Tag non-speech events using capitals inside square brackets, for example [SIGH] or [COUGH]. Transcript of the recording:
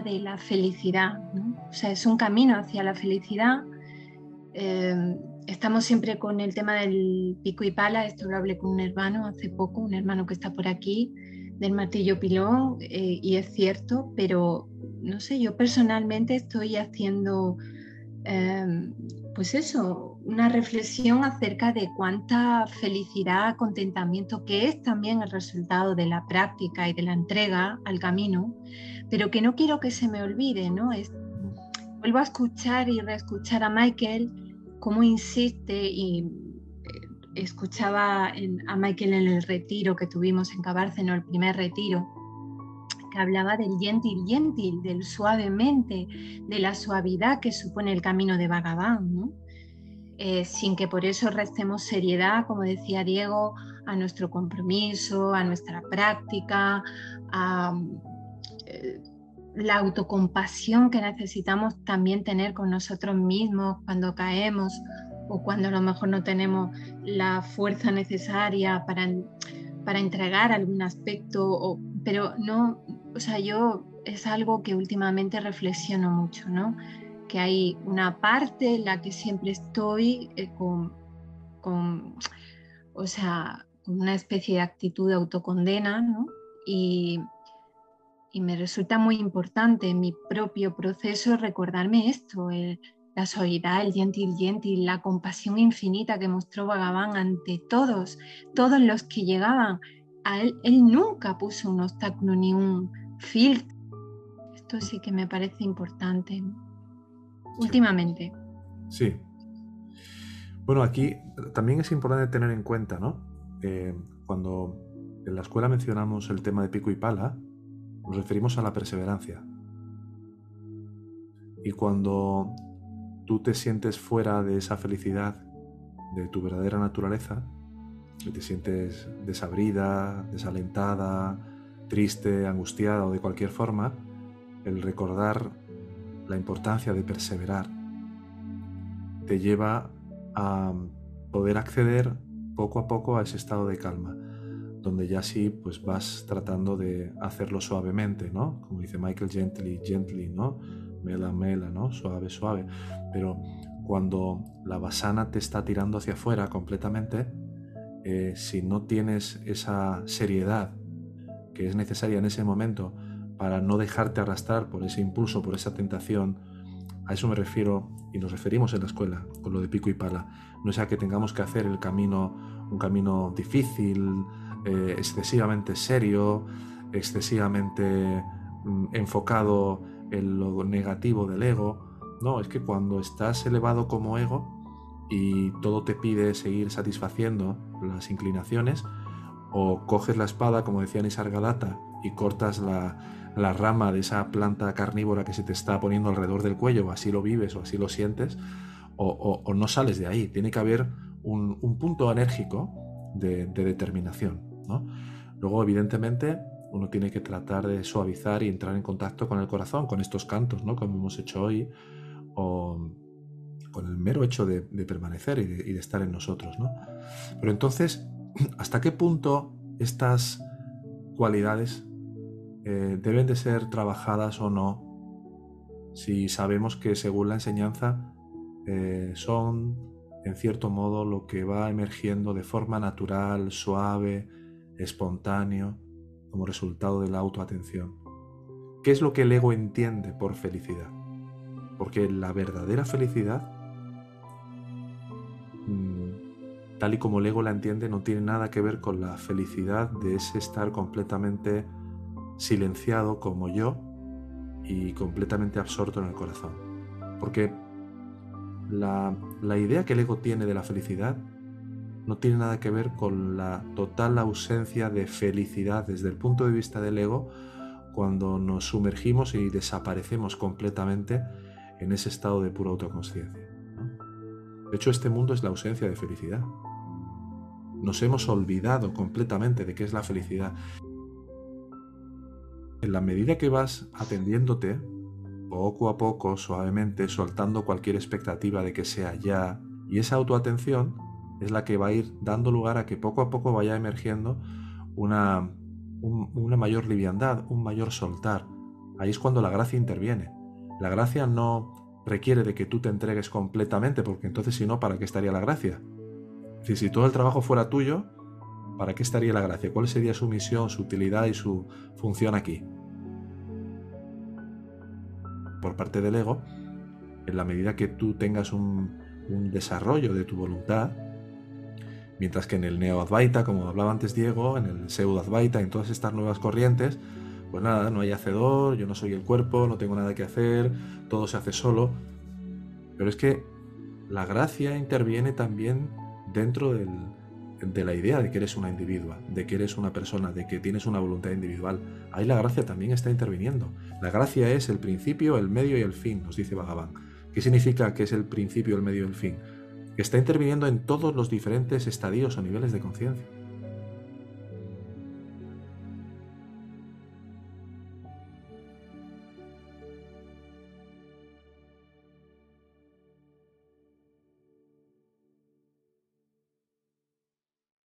de la felicidad. O sea, es un camino hacia la felicidad. Eh, estamos siempre con el tema del pico y pala. Esto lo hablé con un hermano hace poco, un hermano que está por aquí, del martillo pilón, eh, y es cierto, pero no sé, yo personalmente estoy haciendo, em, pues eso, una reflexión acerca de cuánta felicidad, contentamiento, que es también el resultado de la práctica y de la entrega al camino, pero que no quiero que se me olvide, ¿no? Es, vuelvo a escuchar y reescuchar a Michael cómo insiste y eh, escuchaba a Michael en el retiro que tuvimos en Cabárceno, el primer retiro, que hablaba del gentil gentil, del suavemente, de la suavidad que supone el camino de Bhagavan, eh, sin que por eso restemos seriedad, como decía Diego, a nuestro compromiso, a nuestra práctica, a eh, la autocompasión que necesitamos también tener con nosotros mismos cuando caemos o cuando a lo mejor no tenemos la fuerza necesaria para, para entregar algún aspecto, pero no, o sea, yo es algo que últimamente reflexiono mucho, ¿no? Que hay una parte en la que siempre estoy eh, con, con, o sea, con una especie de actitud de autocondena, ¿no? Y, y me resulta muy importante en mi propio proceso recordarme esto, la suavidad, el gentil gentil, la compasión infinita que mostró Bhagavan ante todos, todos los que llegaban. A él, él nunca puso un obstáculo ni un, filtro. Esto sí que me parece importante últimamente. Sí. Bueno, aquí también es importante tener en cuenta, ¿no? Eh, cuando en la escuela mencionamos el tema de pico y pala, nos referimos a la perseverancia. Y cuando tú te sientes fuera de esa felicidad, de tu verdadera naturaleza, y te sientes desabrida, desalentada, triste, angustiada o de cualquier forma, el recordar la importancia de perseverar te lleva a poder acceder poco a poco a ese estado de calma, donde ya sí pues vas tratando de hacerlo suavemente, ¿no? Como dice Michael, gently, gently, ¿no? Mela, mela, ¿no? Suave, suave. Pero cuando la basana te está tirando hacia afuera completamente, eh, si no tienes esa seriedad que es necesaria en ese momento para no dejarte arrastrar por ese impulso, por esa tentación, a eso me refiero y nos referimos en la escuela con lo de pico y pala. No sea que tengamos que hacer el camino, un camino difícil, eh, excesivamente serio, excesivamente mm, enfocado en lo negativo del ego. No, es que cuando estás elevado como ego y todo te pide seguir satisfaciendo las inclinaciones, o coges la espada, como decía Nisargadatta, y cortas la, rama de esa planta carnívora que se te está poniendo alrededor del cuello, o así lo vives o así lo sientes, o, no sales de ahí. Tiene que haber un, punto enérgico de, determinación. Luego, evidentemente, uno tiene que tratar de suavizar y entrar en contacto con el corazón, con estos cantos, ¿no? como hemos hecho hoy, o con el mero hecho de, permanecer y de, y de, estar en nosotros. ¿no? Pero entonces, [CLEARS THROAT] hasta qué punto estas cualidades eh, deben de ser trabajadas o no si sabemos que según la enseñanza eh, son en cierto modo lo que va emergiendo de forma natural, suave, espontáneo, como resultado de la autoatención. ¿Qué es lo que el ego entiende por felicidad? Porque la verdadera felicidad tal y como el ego la entiende, no tiene nada que ver con la felicidad de ese estar completamente silenciado como yo y completamente absorto en el corazón. Porque la, idea que el ego tiene de la felicidad no tiene nada que ver con la total ausencia de felicidad desde el punto de vista del ego cuando nos sumergimos y desaparecemos completamente en ese estado de pura autoconsciencia. De hecho, este mundo es la ausencia de felicidad. Nos hemos olvidado completamente de qué es la felicidad. En la medida que vas atendiéndote, poco a poco, suavemente, soltando cualquier expectativa de que sea ya, y esa autoatención es la que va a ir dando lugar a que poco a poco vaya emergiendo una, una mayor liviandad, un mayor soltar ahí es cuando la gracia interviene. La gracia no requiere de que tú te entregues completamente, porque entonces si no, ¿para qué estaría la gracia? Si, si todo el trabajo fuera tuyo, ¿para qué estaría la gracia? ¿Cuál sería su misión, su utilidad y su función aquí? Por parte del ego, en la medida que tú tengas un, desarrollo de tu voluntad, mientras que en el neo-advaita, como hablaba antes Diego, en el pseudo-advaita, en todas estas nuevas corrientes, pues nada, no hay hacedor, yo no soy el cuerpo, no tengo nada que hacer, todo se hace solo. Pero es que la gracia interviene también dentro de la idea de que eres una individua, de que eres una persona, de que tienes una voluntad individual. Ahí la gracia también está interviniendo. La gracia es el principio, el medio y el fin, nos dice Bhagavan. ¿Qué significa que es el principio, el medio y el fin? Está interviniendo en todos los diferentes estadios o niveles de conciencia.